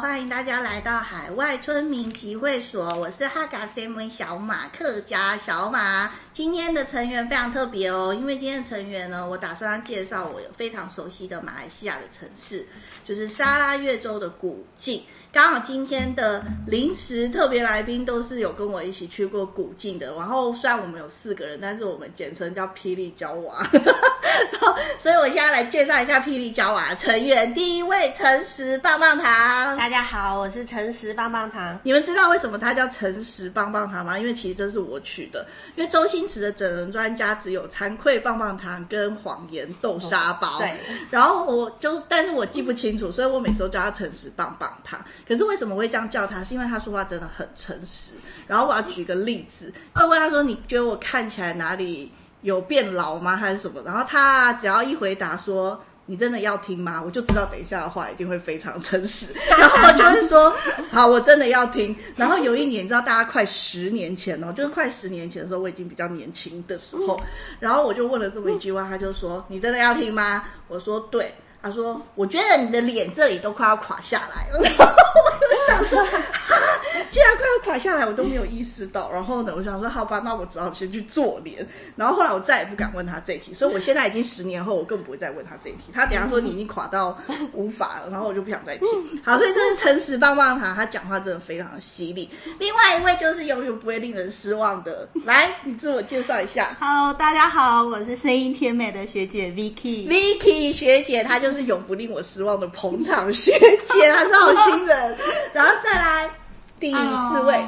欢迎大家来到海外村民集会所。我是哈嘎 CM 小马客家小马。今天的成员非常特别哦，因为今天的成员呢，我打算介绍我非常熟悉的马来西亚的城市，就是沙拉越州的古晋。刚好今天的临时特别来宾都是有跟我一起去过古晋的。然后虽然我们有四个人，但是我们简称叫霹雳娇娃。所以，我现在来介绍一下霹雳娇娃成员。第一位，诚实棒棒糖。大家好，我是诚实棒棒糖。你们知道为什么他叫诚实棒棒糖吗？因为其实这是我取的。因为周星驰的整人专家只有惭愧棒棒糖跟谎言豆沙包。哦、对。然后我就，但是我记不清楚，所以我每次都叫他诚实棒棒糖。可是为什么会这样叫他？是因为他说话真的很诚实。然后我要举个例子，他问他说：“你觉得我看起来哪里？”有变老吗？还是什么？然后他只要一回答说：“你真的要听吗？”我就知道等一下的话一定会非常诚实。然后我就会说：“好，我真的要听。”然后有一年，你知道，大家快十年前哦，就是快十年前的时候，我已经比较年轻的时候，然后我就问了这么一句话，他就说：“你真的要听吗？”我说：“对。”他说：“我觉得你的脸这里都快要垮下来了。”然后我就想说，既然快要垮下来，我都没有意识到。然后呢，我想说，好吧，那我只好先去做脸。然后后来我再也不敢问他这一题，所以我现在已经十年后，我更不会再问他这一题。他等下说你已经垮到无法了，然后我就不想再听。好，所以这是诚实棒棒糖，他讲话真的非常的犀利。另外一位就是永远不会令人失望的，来，你自我介绍一下。Hello，大家好，我是声音甜美的学姐 Vicky。Vicky 学姐，她就。就是永不令我失望的捧场学姐，她是好心人。然后再来第四位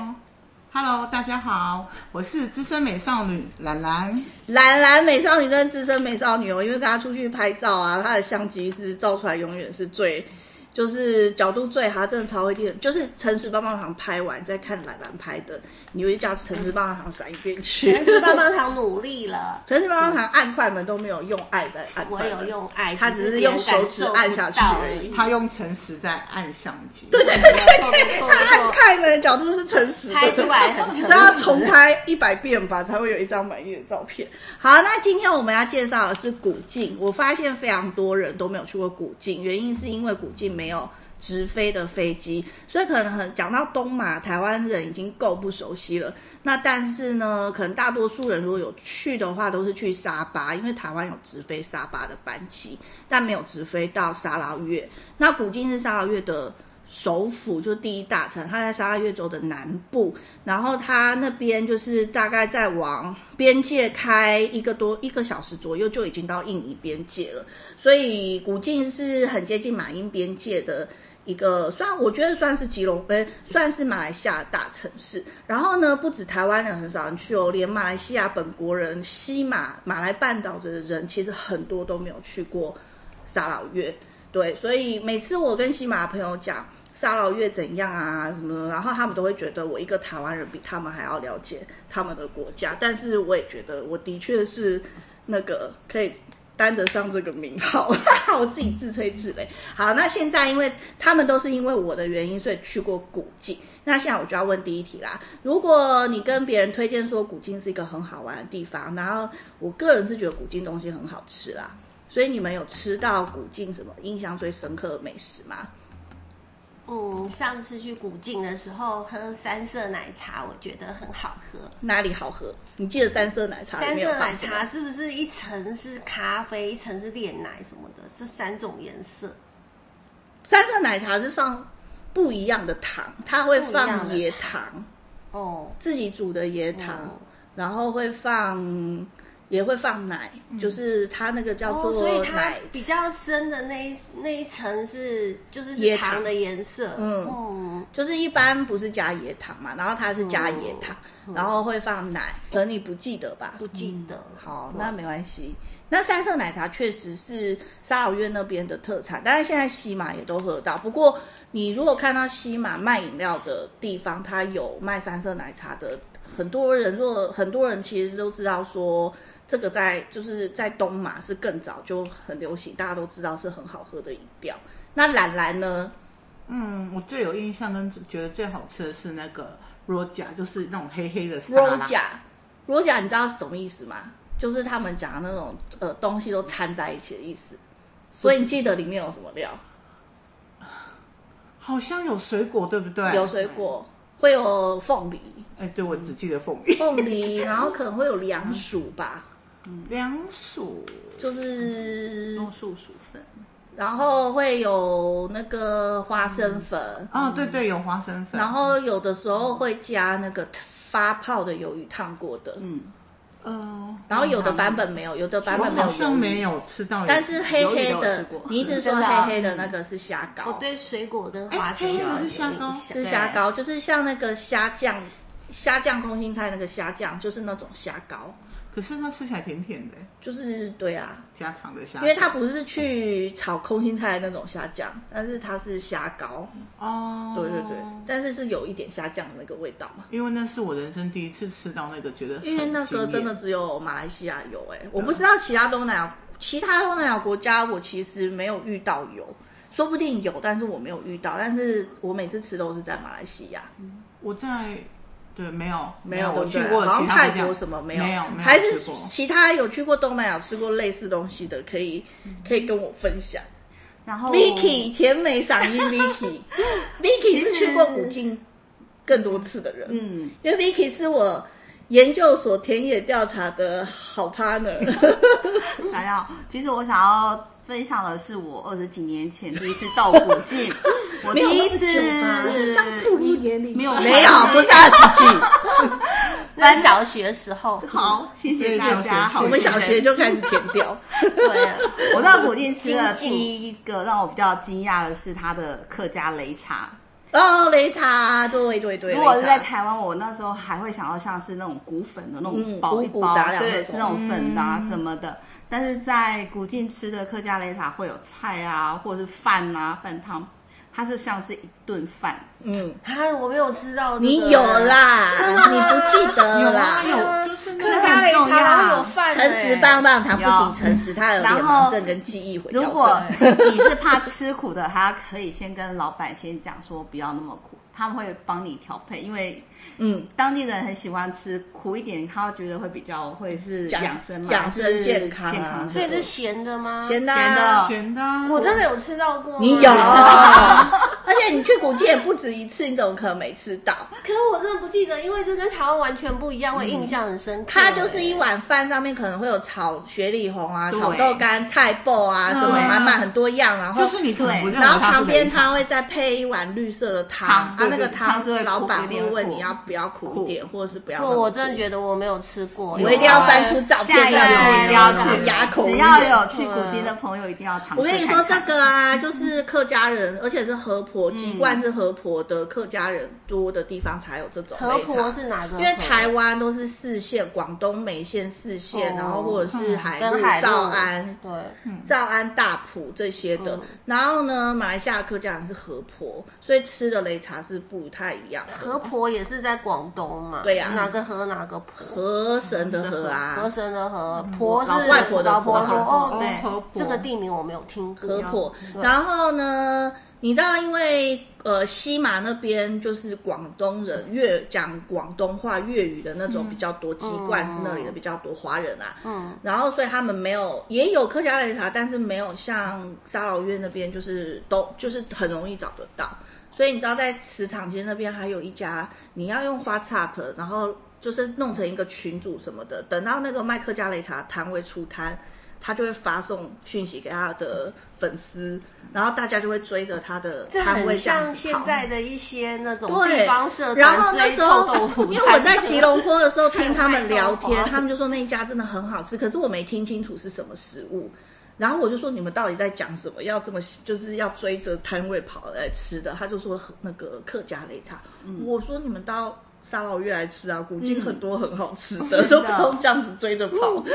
，Hello，大家好，我是资深美少女兰兰。兰兰美少女跟资深美少女哦，因为跟她出去拍照啊，她的相机是照出来永远是最。就是角度最好，真的超会电。就是诚实棒棒糖拍完再看兰兰拍的，你会叫诚实棒棒糖闪一边去。诚实棒棒糖努力了，诚实棒棒糖按快门都没有用爱在按快门，我有用爱，他只是用手指按下去而已。他用诚实在按相机。对对对对，他按快门的角度是诚实的，拍出来很诚实，所以要重拍一百遍吧，才会有一张满意的照片。好，那今天我们要介绍的是古晋。我发现非常多人都没有去过古晋，原因是因为古晋没有直飞的飞机，所以可能很讲到东马，台湾人已经够不熟悉了。那但是呢，可能大多数人如果有去的话，都是去沙巴，因为台湾有直飞沙巴的班机，但没有直飞到沙捞越。那古今是沙捞越的首府，就是第一大城，它在沙拉越州的南部。然后它那边就是大概再往边界开一个多一个小时左右，就已经到印尼边界了。所以古晋是很接近马英边界的。一个算我觉得算是吉隆坡，算是马来西亚大城市。然后呢，不止台湾人很少人去哦，连马来西亚本国人、西马马来半岛的人，其实很多都没有去过沙劳越。对，所以每次我跟西马的朋友讲沙劳越怎样啊什么，然后他们都会觉得我一个台湾人比他们还要了解他们的国家。但是我也觉得我的确是那个可以。担得上这个名号，我自己自吹自擂。好，那现在因为他们都是因为我的原因，所以去过古晋。那现在我就要问第一题啦。如果你跟别人推荐说古晋是一个很好玩的地方，然后我个人是觉得古晋东西很好吃啦，所以你们有吃到古晋什么印象最深刻的美食吗？嗯，上次去古晋的时候喝三色奶茶，我觉得很好喝。哪里好喝？你记得三色奶茶？三色奶茶是不是一层是咖啡，一层是炼奶什么的？是三种颜色。三色奶茶是放不一样的糖，它会放椰糖哦，自己煮的椰糖，哦、然后会放。也会放奶，嗯、就是它那个叫做奶、哦，所以它比较深的那一那一层是就是椰糖的颜色，嗯，哦、就是一般不是加椰糖嘛，然后它是加椰糖，哦、然后会放奶，可能你不记得吧？不记得。嗯、好，那没关系。那三色奶茶确实是沙老院那边的特产，但是现在西马也都喝到。不过你如果看到西马卖饮料的地方，它有卖三色奶茶的，很多人若很多人其实都知道说。这个在就是在东马是更早就很流行，大家都知道是很好喝的饮料。那懒懒呢？嗯，我最有印象跟觉得最好吃的是那个 Rojak，就是那种黑黑的沙拉。Rojak，Rojak，你知道是什么意思吗？就是他们讲的那种呃东西都掺在一起的意思。所以你记得里面有什么料？好像有水果，对不对？有水果，会有凤梨，哎，对，我只记得凤梨，凤梨，然后可能会有凉薯吧，凉薯。就是用素薯粉，然后会有那个花生粉，哦，对对，有花生粉，然后有的时候会加那个发泡的鱿鱼烫过的，嗯，呃，然后有的版本没有，有的版本没有我好像没有吃到，但是黑黑的，你一直说黑黑的那个是虾膏，我对水果跟花生有是虾膏？是虾膏，就是像那个虾酱，虾酱空心菜那个虾酱，就是那种虾膏，可是它吃起来甜甜的，就是对啊，加糖的虾，因为它不是去炒空心菜的那种虾酱，但是它是虾膏，哦，对对对，但是是有一点虾酱的那个味道嘛。因为那是我人生第一次吃到那个，觉得因为那个真的只有马来西亚有哎、我不知道其他东南亚其他东南亚国家我其实没有遇到有，说不定有，但是我没有遇到。但是我每次吃都是在马来西亚，我在对没有没有我去过好像泰国什么没有，没有还是其他有去过东南亚吃过类似东西的，可以可以跟我分享。然后 Vicky 甜美嗓音 Vicky，Vicky 是去过古晋更多次的人，嗯，因为 Vicky 是我研究所田野调查的好 partner。大家好，其实我想要分享的是我二十几年前第一次到古晋，我第一次没有没有，不是二十几，那小学时候，好，谢谢大家。好，我们小学就开始填掉。对啊，我到古晋吃了 第一个让我比较惊讶的是它的客家擂茶。哦，擂茶，对对对。如果是在台湾，我那时候还会想到像是那种谷粉的那种嗯包对，是那种粉的啊什么的。但是在古晋吃的客家擂茶会有菜啊，或者是饭啊饭汤，它是像是一顿饭。嗯，啊，我没有吃到这个你有啦，你不记得有啦啊？有，就是那个客家擂茶有饭诚实棒棒糖不仅诚实，它有脸盲症跟记忆毁掉如果。你是怕吃苦的，他可以先跟老板先讲说不要那么苦，他们会帮你调配，因为嗯，当地人很喜欢吃苦一点，他会觉得会比较会是养养生嘛，养生健康啊。健康所以是咸的吗？咸的咸的。我真的有吃到过。你有，而且你去古晋也不止一次，你怎么可能没吃到？可是我真的不记得，因为这跟台湾完全不一样，会印象很深刻。它就是一碗饭，上面可能会有炒雪里红啊、炒豆干、菜脯啊，什么满满很多样，然后就是你可能不然后旁边他会再配一碗绿色的汤，啊，那个汤是老板会问你要不要苦一点，或者是不要。我真的觉得我没有吃过。我一定要翻出照片下一让次一定要去，牙口只要有去古晋的朋友一定要尝。我跟你说，这个啊，就是客家人，而且是河婆，籍贯是河婆的客家人多的地方才有这种河婆是哪个？因为台湾都是四县，广东梅县四县，哦然后或者是海陆、跟海陆兆安、对，诏安、大埔这些的。嗯然后呢，马来西亚客家人是河婆，所以吃的擂茶是不太一样的。河婆也是在广东嘛？对呀哪个河哪个婆？河神的河啊，河神的河，婆是老外婆的老婆婆哦，对河婆这个地名我没有听过。河婆。对然后呢，你知道，因为呃西马那边就是广东人，粤讲广东话粤语的那种比较多，籍贯是那里的比较多华人啊。嗯，然后所以他们没有，也有客家擂茶，但是没有像沙劳越那边就是都就是很容易找得到。所以你知道，在磁场街那边还有一家，你要用 WhatsApp，然后就是弄成一个群组什么的，等到那个麦克加雷茶摊位出摊，他就会发送讯息给他的粉丝，然后大家就会追着他的摊位很像这样子跑现在的一些那种对地方社然后那时候因为我在吉隆坡的时候听他们聊天，他们就说那一家真的很好吃，可是我没听清楚是什么食物。然后我就说你们到底在讲什么？要这么就是要追着摊位跑来吃的？他就说那个客家擂茶。我说你们到沙劳越来吃啊，古今 很多很好吃的，都不用这样子追着跑。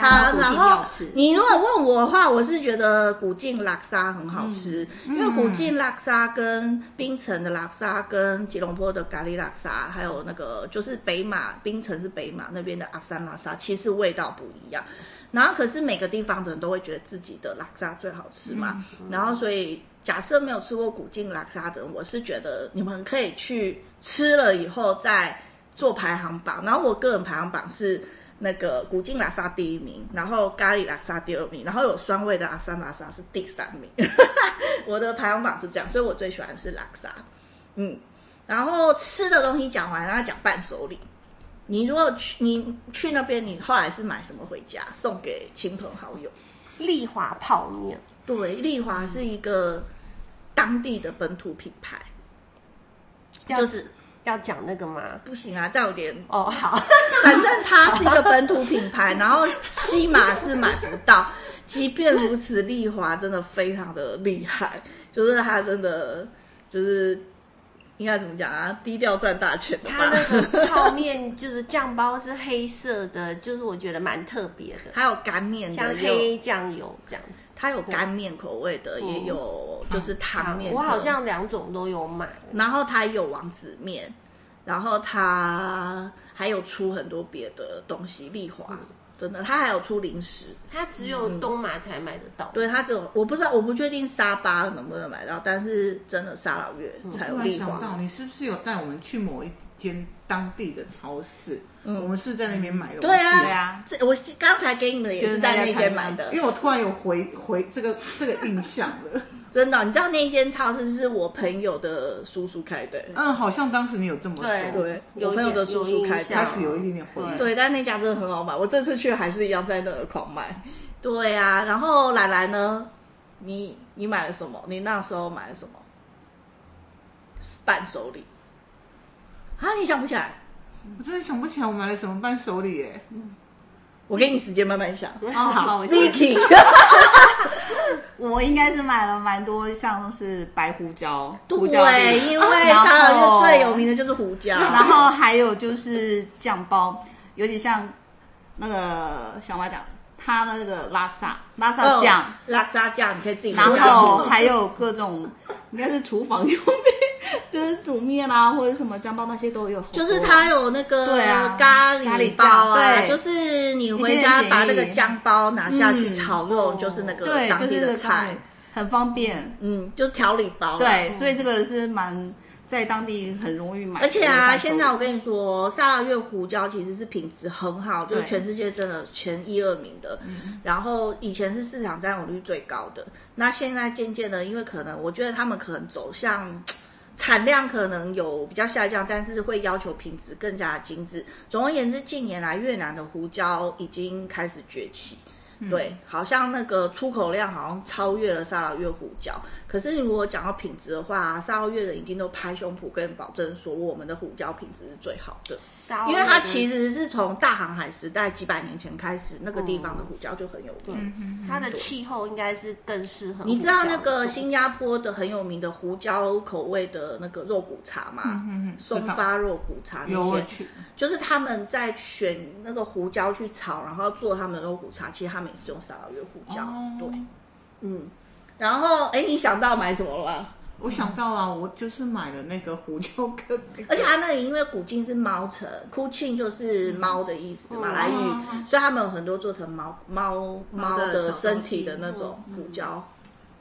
好，好，然后你如果问我的话，我是觉得古晋拉沙很好吃，因为古晋拉沙跟槟城的拉沙跟吉隆坡的咖喱拉沙，还有那个就是北马，槟城是北马那边的阿三拉沙，其实味道不一样。然后可是每个地方的人都会觉得自己的拉沙最好吃嘛，然后所以假设没有吃过古晋拉沙的人，我是觉得你们可以去吃了以后再做排行榜。然后我个人排行榜是。那个古晋拉萨第一名，然后咖喱拉萨第二名，然后有酸味的阿三拉萨是第三名。我的排行榜是这样，所以我最喜欢的是拉萨。嗯，然后吃的东西讲完，然后讲伴手礼。你如果去你去那边，你后来是买什么回家送给亲朋好友？丽华泡面。对，丽华是一个当地的本土品牌，就是要讲那个吗？不行啊，再有点哦。好，反正它是一个本土品牌，然后西马是买不到。即便如此，丽华真的非常的厉害，就是它真的就是。应该怎么讲啊？低调赚大钱的吧。它那个泡面就是酱包是黑色的，就是我觉得蛮特别的。还有干面的，像黑酱油这样子。它有干面口味的，嗯、也有就是汤面、嗯。我好像两种都有买。然后它有王子面，然后它还有出很多别的东西。丽华。嗯真的，他还有出零食，他只有东马才买得到。嗯、对他只有，我不知道，我不确定沙巴能不能买到，但是真的沙劳越才有丽华。到你是不是有带我们去某一间当地的超市？嗯，我们是在那边买的。对啊，对啊，这我刚才给你们的也是在那间买的，因为我突然有回回这个这个印象了。真的，你知道那一间超市是我朋友的叔叔开的。嗯，好像当时你有这么说。对对，我朋友的叔叔开的，开始有一点点回忆。对，但那家真的很好买，我这次去还是一样在那儿狂买。对呀、啊，然后兰兰呢？你你买了什么？你那时候买了什么？伴手礼啊？你想不起来？我真的想不起来我买了什么伴手礼耶。嗯，我给你时间慢慢想。哦，好，Vicky。我应该是买了蛮多，像是白胡椒，对，胡椒对因为沙劳越最有名的就是胡椒，然后还有就是酱包，尤其像那个小马讲，他的那个拉萨拉萨酱，哦、拉萨酱你可以自己，然后还有各种应该是厨房用品。就是煮面啊，或者什么姜包那些都有。就是它有那个咖喱包啊，就是你回家把那个姜包拿下去炒肉，就是那个当地的菜，很方便。嗯，就调理包。对，所以这个是蛮在当地很容易买。而且啊，现在我跟你说，沙拉越胡椒其实是品质很好，就是全世界真的前一二名的。然后以前是市场占有率最高的，那现在渐渐的，因为可能我觉得他们可能走向。产量可能有比较下降，但是会要求品质更加精致。总而言之，近年来越南的胡椒已经开始崛起。对，好像那个出口量好像超越了沙拉越胡椒。可是如果讲到品质的话，沙劳越人一定都拍胸脯跟保证说，我们的胡椒品质是最好的。因为它其实是从大航海时代几百年前开始，那个地方的胡椒就很有名。嗯、它的气候应该是更适合。你知道那个新加坡的很有名的胡椒口味的那个肉骨茶吗？嗯嗯嗯、松发肉骨茶那些，就是他们在选那个胡椒去炒，然后做他们的肉骨茶。其实他们也。是用沙劳越胡椒，哦、对，嗯，然后哎，你想到买什么了吗？我想到啊，我就是买了那个胡椒跟、那个，而且它那里因为古晋是猫城，库沁就是猫的意思，马、嗯、来语，哦、所以他们有很多做成猫猫猫的身体的那种胡椒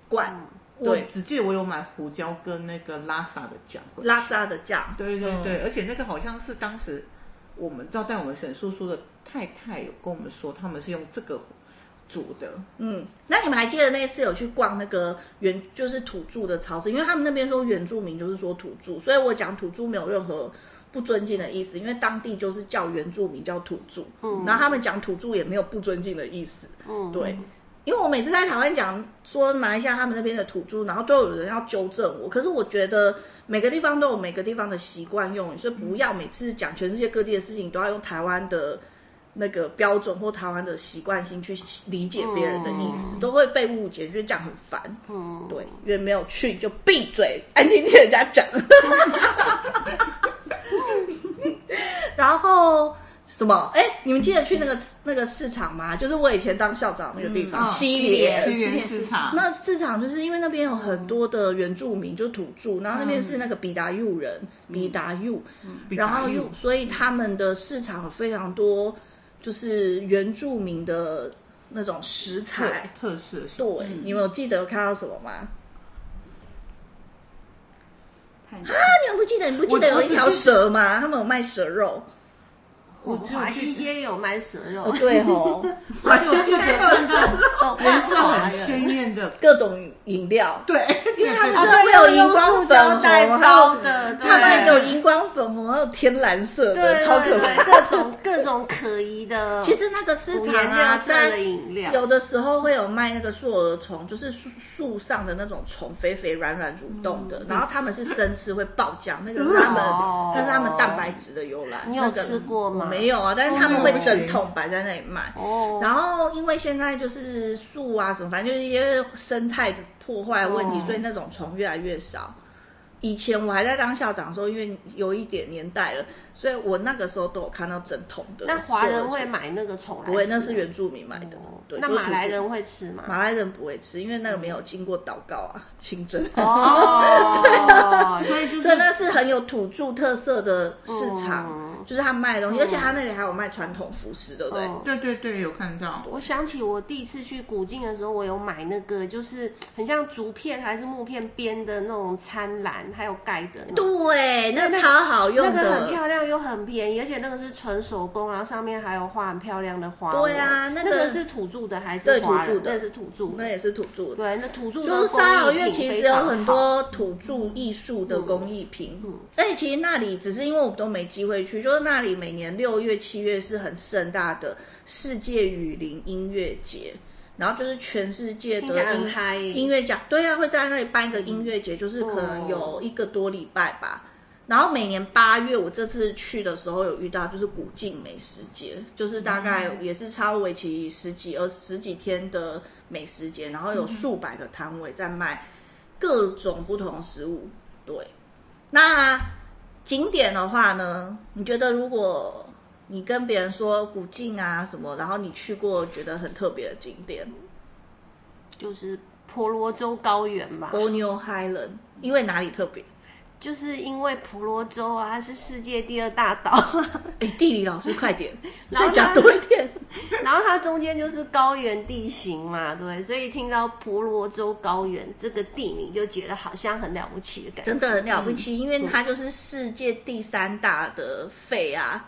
罐。嗯嗯、对，我只记得我有买胡椒跟那个拉萨的酱，拉萨的酱，对对对，嗯、而且那个好像是当时我们招待我们沈叔叔的太太有跟我们说，他们是用这个。煮的，嗯，那你们还记得那次有去逛那个原就是土著的超市？因为他们那边说原住民就是说土著，所以我讲土著没有任何不尊敬的意思，因为当地就是叫原住民叫土著，嗯，然后他们讲土著也没有不尊敬的意思，嗯，对，因为我每次在台湾讲说马来西亚他们那边的土著，然后都有人要纠正我，可是我觉得每个地方都有每个地方的习惯用语，所以不要每次讲全世界各地的事情都要用台湾的。那个标准或台湾的习惯性去理解别人的意思，嗯、都会被误解，觉得这样很烦。嗯，对，因为没有去就闭嘴，安静听人家讲。然后什么？哎，你们记得去那个那个市场吗？就是我以前当校长那个地方，西联西联市场。那市场就是因为那边有很多的原住民，就是土著，然后那边是那个比达佑人，比达佑，然后又所以他们的市场有非常多。就是原住民的那种食材特色，对，你们有记得有看到什么吗？啊，你们不记得？你不记得有一条蛇吗？他们有卖蛇肉。我华西街有卖蛇肉，哦对吼，而且 我记得看到颜色很鲜艳的各种饮料，对，因为他们啊这边有荧光粉红，袋包的，他们有荧光粉红，还有天蓝色的，超可爱，各种各种可疑的。其实那个市场啊，在有的时候会有卖那个树蛾虫，就是树树上的那种虫，肥肥软软蠕动的，然后他们是生吃会爆浆，那个是他们，它是他们蛋白质的由来。你有吃过吗？没有啊，但是他们会整桶摆在那里卖。哦。然后因为现在就是树啊什么，反正就是一些生态的破坏问题，所以那种虫越来越少。以前我还在当校长的时候，因为有一点年代了，所以我那个时候都有看到整桶的。那华人会买那个虫来吃？不会，那是原住民买的。对。那马来人会吃吗？马来人不会吃，因为那个没有经过祷告啊，清真。哦。所以所以那是很有土著特色的市场。就是他卖的东西，而且他那里还有卖传统服饰，对不对？对对对，有看到。我想起我第一次去古晋的时候，我有买那个，就是很像竹片还是木片编的那种餐篮，还有盖的。对，那个超好用的，那个很漂亮又很便宜，而且那个是纯手工，然后上面还有画很漂亮的花。对啊，那个是土著的还是华人？那是土著，那也是土著。对，那土著就是沙老院其实有很多土著艺术的工艺品，嗯而且其实那里只是因为我们都没机会去，就是那里每年六月、七月是很盛大的世界雨林音乐节，然后就是全世界的音音乐家，对啊，会在那里办一个音乐节，就是可能有一个多礼拜吧。然后每年八月，我这次去的时候有遇到，就是古晋美食节，就是大概也是超为期十几、二十几天的美食节，然后有数百个摊位在卖各种不同食物。对，那。景点的话呢，你觉得如果你跟别人说古晋啊什么，然后你去过觉得很特别的景点，就是婆罗洲高原吧，Borneo Highland，因为哪里特别？就是因为婆罗洲啊是世界第二大岛，哎，地理老师快点，再讲多一点。然后它中间就是高原地形嘛，对，所以听到婆罗洲高原这个地名就觉得好像很了不起的感觉，真的很了不起，嗯、因为它就是世界第三大的肺啊。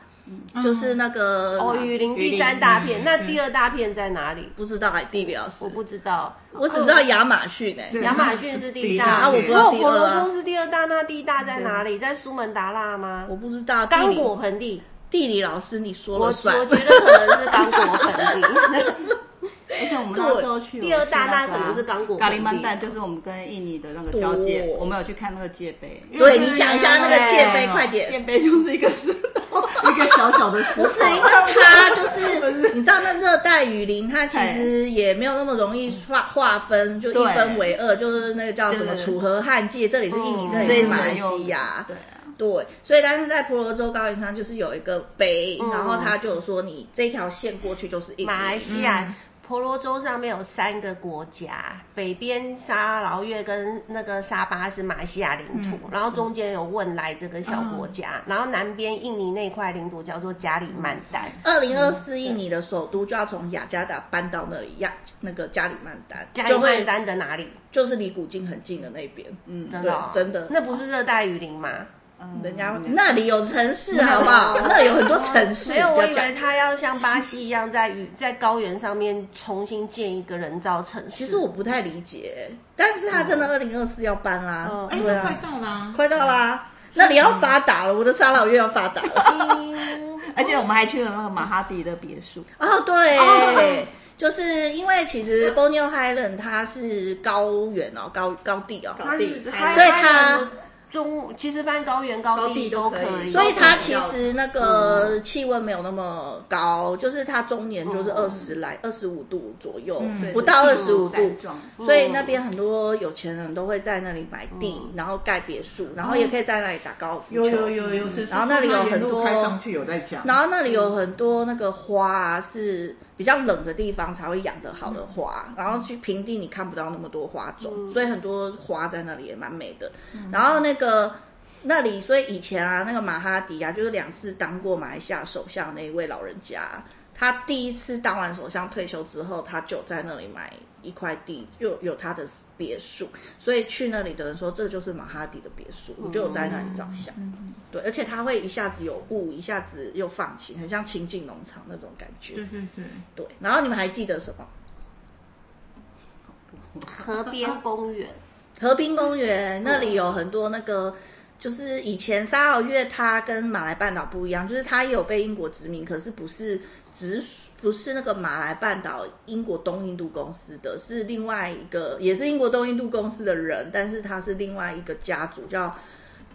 就是那个哦，雨林第三大片，那第二大片在哪里？不知道哎，地理老师，我不知道，我只知道亚马逊哎，亚马逊是第一大啊，我不知道火罗洲是第二大，那第一大在哪里？在苏门答腊吗？我不知道，刚果盆地，地理老师你说了算，我觉得可能是刚果盆地。而且我们那时候去第二大，那可能是刚果。咖喱曼蛋就是我们跟印尼的那个交界，我们有去看那个界碑。对，你讲一下那个界碑，快点。界碑就是一个石头，一个小小的石头。不是，因为它就是 你知道，那热带雨林它其实也没有那么容易划划分，就一分为二，就是那个叫什么楚河汉界，这里是印尼，这里是马来西亚。对啊，对，所以但是在婆罗洲高原上就是有一个碑，然后他就有说你这条线过去就是印尼。马来西亚。婆罗洲上面有三个国家，北边沙劳越跟那个沙巴是马来西亚领土，嗯、然后中间有汶莱这个小国家，嗯、然后南边印尼那块领土叫做加里曼丹。二零二四印尼的首都就要从雅加达搬到那里，亚那个加里曼丹。加里曼丹的哪里？就是离古晋很近的那边。嗯，真的、哦、真的。那不是热带雨林吗？人家那里有城市，好不好？那里有很多城市。没有，我以为他要像巴西一样，在雨在高原上面重新建一个人造城市。其实我不太理解，但是他真的二零二四要搬啦，哎，快到啦，快到啦！那里要发达了，我的沙老越要发达了。而且我们还去了那个马哈迪的别墅。哦，对，就是因为其实 Borneo Highland 它是高原哦，高高地哦，高地，所以它。中其实翻高原高地都可以，所以它其实那个气温没有那么高，就是它中年就是二十来二十五度左右，不到二十五度，所以那边很多有钱人都会在那里买地，然后盖别墅，然后也可以在那里打高尔夫球。有有有有，然后那里有很多，然后那里有很多那个花啊，是比较冷的地方才会养得好的花，然后去平地你看不到那么多花种，所以很多花在那里也蛮美的。然后那个那里，所以以前啊，那个马哈迪啊，就是两次当过马来西亚首相那一位老人家，他第一次当完首相退休之后，他就在那里买一块地，又有他的别墅，所以去那里的人说这就是马哈迪的别墅，我就有在那里照相。对，而且他会一下子有雾，一下子又放晴，很像清境农场那种感觉。对对对。对，然后你们还记得什么？河边公园。河滨公园那里有很多那个，就是以前沙劳越它跟马来半岛不一样，就是它也有被英国殖民，可是不是直不是那个马来半岛英国东印度公司的，是另外一个也是英国东印度公司的人，但是他是另外一个家族叫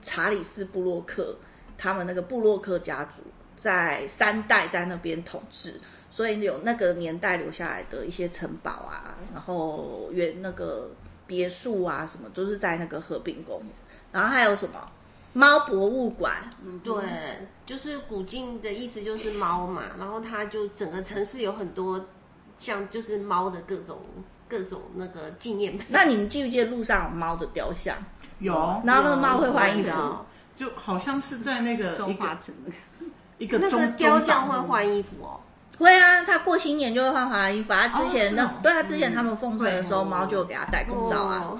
查理斯布洛克，他们那个布洛克家族在三代在那边统治，所以有那个年代留下来的一些城堡啊，然后原那个。别墅啊，什么都是在那个和平公园，然后还有什么猫博物馆？嗯，对，就是古晋的意思就是猫嘛，然后它就整个城市有很多像就是猫的各种各种那个纪念品。那你们记不记得路上有猫的雕像？有，然后那个猫会换衣服，就好像是在那个中华城一个那个雕像会换衣服哦。会啊，他过新年就会换华衣服啊。之前那、哦、对啊，之前他们奉承的时候，猫、嗯、就给他戴口罩啊。哦、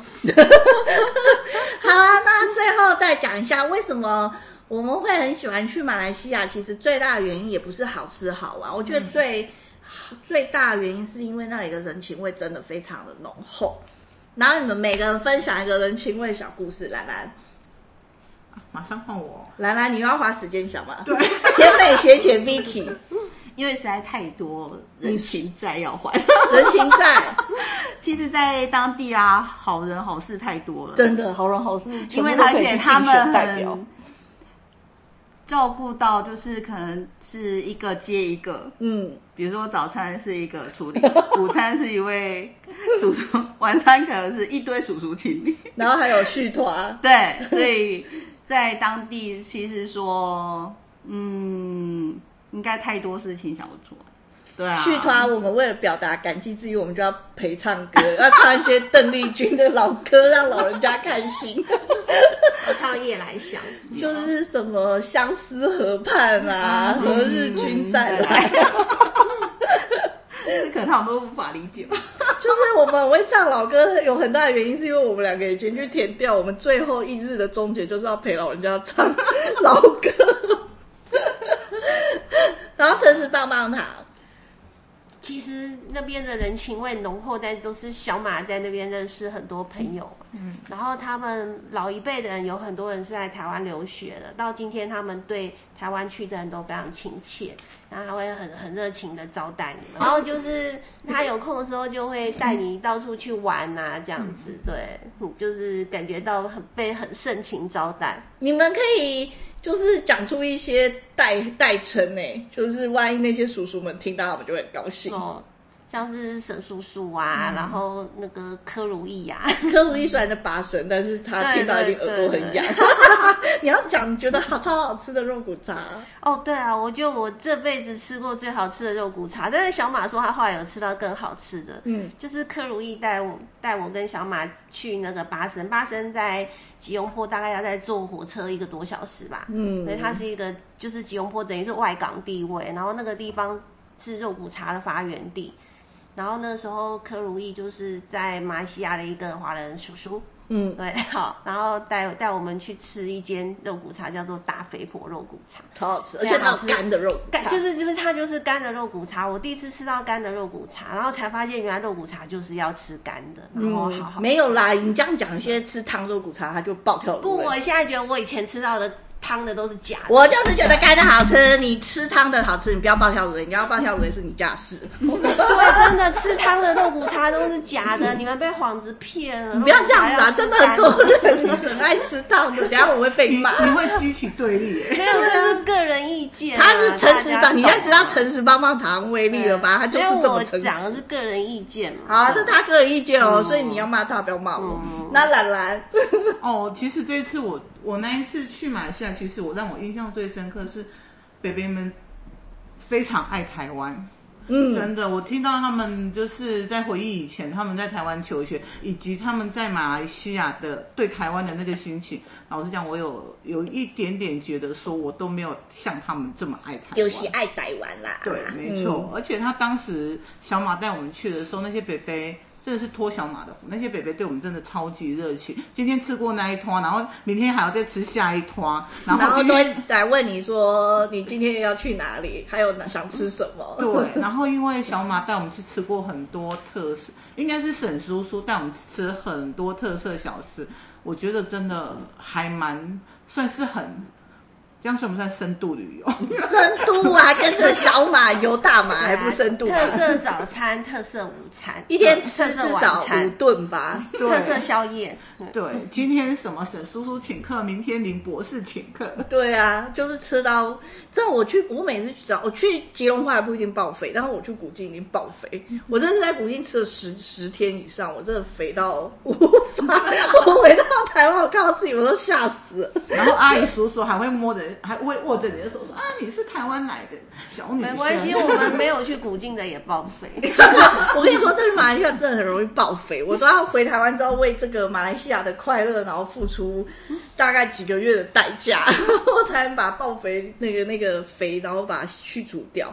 好啊，那最后再讲一下，为什么我们会很喜欢去马来西亚？其实最大的原因也不是好吃好玩，我觉得最、嗯、最大的原因是因为那里的人情味真的非常的浓厚。然后你们每个人分享一个人情味小故事，兰兰。马上换我，兰兰，你又要花时间想吗？对，甜美学姐 Vicky。因为实在太多人情债要还，人情债，其实，在当地啊，好人好事太多了，真的好人好事，因为而且他们很照顾到，就是可能是一个接一个，嗯，比如说早餐是一个处理，午餐是一位叔叔，晚餐可能是一堆叔叔请你，然后还有续团，对，所以在当地其实说，嗯。应该太多事情想不出来，对啊。去团，我们为了表达感激之意，我们就要陪唱歌，要唱一些邓丽君的老歌，让老人家开心。我唱《夜来香》，就是什么相思河畔啊，何日君再来？可能他们都无法理解吧。就是我们会唱老歌，有很大的原因是因为我们两个以前去填掉，我们最后一日的终结就是要陪老人家唱老歌。然后城市棒棒糖，其实那边的人情味浓厚，但都是小马在那边认识很多朋友。嗯，然后他们老一辈的人有很多人是在台湾留学的，到今天他们对台湾去的人都非常亲切，然后他会很很热情的招待你们。然后就是他有空的时候就会带你到处去玩啊，这样子，对，就是感觉到很被很盛情招待。你们可以。就是讲出一些代代称呢，就是万一那些叔叔们听到，他们就会很高兴。哦，像是沈叔叔啊，嗯、然后那个柯如意啊，柯如意虽然在八神，但是他听到一定耳朵很痒。你要讲你觉得好超好吃的肉骨茶。哦，对啊，我觉得我这辈子吃过最好吃的肉骨茶，但是小马说他后来有吃到更好吃的，嗯，就是柯如意带我带我跟小马去那个八神，八神在。吉隆坡大概要再坐火车一个多小时吧，嗯，所以它是一个就是吉隆坡等于是外港地位，然后那个地方是肉骨茶的发源地，然后那时候柯如意就是在马来西亚的一个华人叔叔。嗯，对，好，然后带带我们去吃一间肉骨茶，叫做大肥婆肉骨茶，超好吃，而且它有干的肉骨茶，干就是就是它就是干的肉骨茶。我第一次吃到干的肉骨茶，然后才发现原来肉骨茶就是要吃干的，然后好好、嗯。没有啦，你这样讲，有些吃汤肉骨茶它就爆跳。不，我现在觉得我以前吃到的。汤的都是假的，我就是觉得干的好吃。你吃汤的好吃，你不要爆跳如雷，你要爆跳如雷是你家事。对，真的吃汤的肉骨茶都是假的，你们被幌子骗了。你不要这样子啊！真的很多人很爱等下我会被骂，你会激起对立。没有，这是个人意见。他是诚实棒，你现在知道诚实棒棒糖威力了吧？他就是这么诚实。讲的是个人意见嘛。好，这是他个人意见哦，所以你要骂他，不要骂我。那兰兰，哦，其实这一次我。我那一次去马来西亚，其实我让我印象最深刻是，北北们非常爱台湾，嗯，真的，我听到他们就是在回忆以前他们在台湾求学，以及他们在马来西亚的对台湾的那个心情。老实讲，我有有一点点觉得说，我都没有像他们这么爱台湾，就是爱台湾啦。对，没错。嗯、而且他当时小马带我们去的时候，那些北北。真的是托小马的福。那些北北对我们真的超级热情。今天吃过那一摊，然后明天还要再吃下一摊，然后都会来问你说你今天要去哪里，还有想吃什么？对，然后因为小马带我们去吃过很多特色，应该是沈叔叔带我们吃很多特色小吃，我觉得真的还蛮算是很。这样算不算深度旅游？深度啊，跟着小马游大马 还不深度？特色早餐、特色午餐，一天吃至少五顿吧。特色宵夜，对，今天什么沈叔叔请客，明天林博士请客。对啊，就是吃到这。我去，我每次去找我去吉隆坡还不一定报肥，但是我去古晋已经报肥。我真的在古晋吃了十十天以上，我真的肥到无法。我回到台湾，我看到自己我都吓死了。然后阿姨叔叔还会摸着。还会握着你的手说啊，你是台湾来的小女生。没关系，我们没有去古晋的也爆肥。就 是我跟你说，这个马来西亚真的很容易爆肥。我都要回台湾之后为这个马来西亚的快乐，然后付出大概几个月的代价，我才能把爆肥那个那个肥，然后把它去除掉。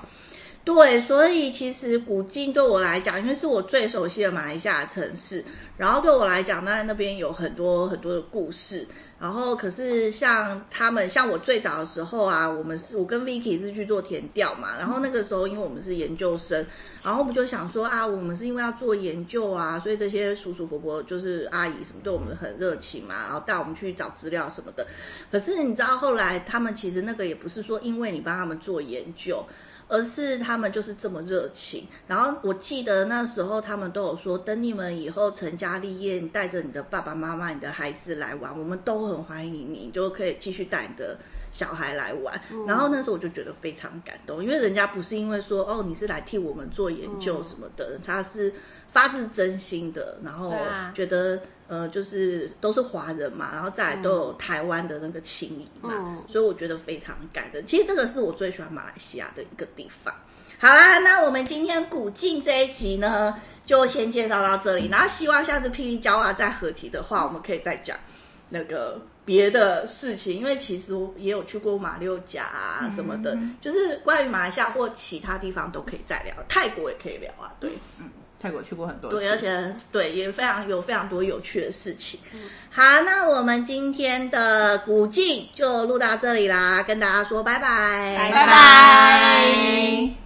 对，所以其实古晋对我来讲，因为是我最熟悉的马来西亚的城市，然后对我来讲，那那边有很多很多的故事。然后，可是像他们，像我最早的时候啊，我们是我跟 Vicky 是去做田调嘛。然后那个时候，因为我们是研究生，然后我们就想说啊，我们是因为要做研究啊，所以这些叔叔伯伯就是阿姨什么对我们很热情嘛，然后带我们去找资料什么的。可是你知道后来他们其实那个也不是说因为你帮他们做研究。而是他们就是这么热情，然后我记得那时候他们都有说，等你们以后成家立业，你带着你的爸爸妈妈、你的孩子来玩，我们都很欢迎你，你就可以继续带你的小孩来玩。嗯、然后那时候我就觉得非常感动，因为人家不是因为说哦你是来替我们做研究什么的，嗯、他是发自真心的，然后觉得。呃，就是都是华人嘛，然后再来都有台湾的那个情谊嘛，嗯、所以我觉得非常感人。其实这个是我最喜欢马来西亚的一个地方。好啦，那我们今天古晋这一集呢，就先介绍到这里。然后希望下次霹雳娇娃再合体的话，我们可以再讲那个别的事情，因为其实也有去过马六甲啊什么的，嗯、就是关于马来西亚或其他地方都可以再聊，泰国也可以聊啊，对，嗯。泰国去过很多次，对，而且对也非常有非常多有趣的事情。嗯、好，那我们今天的古迹就录到这里啦，跟大家说拜拜，拜拜。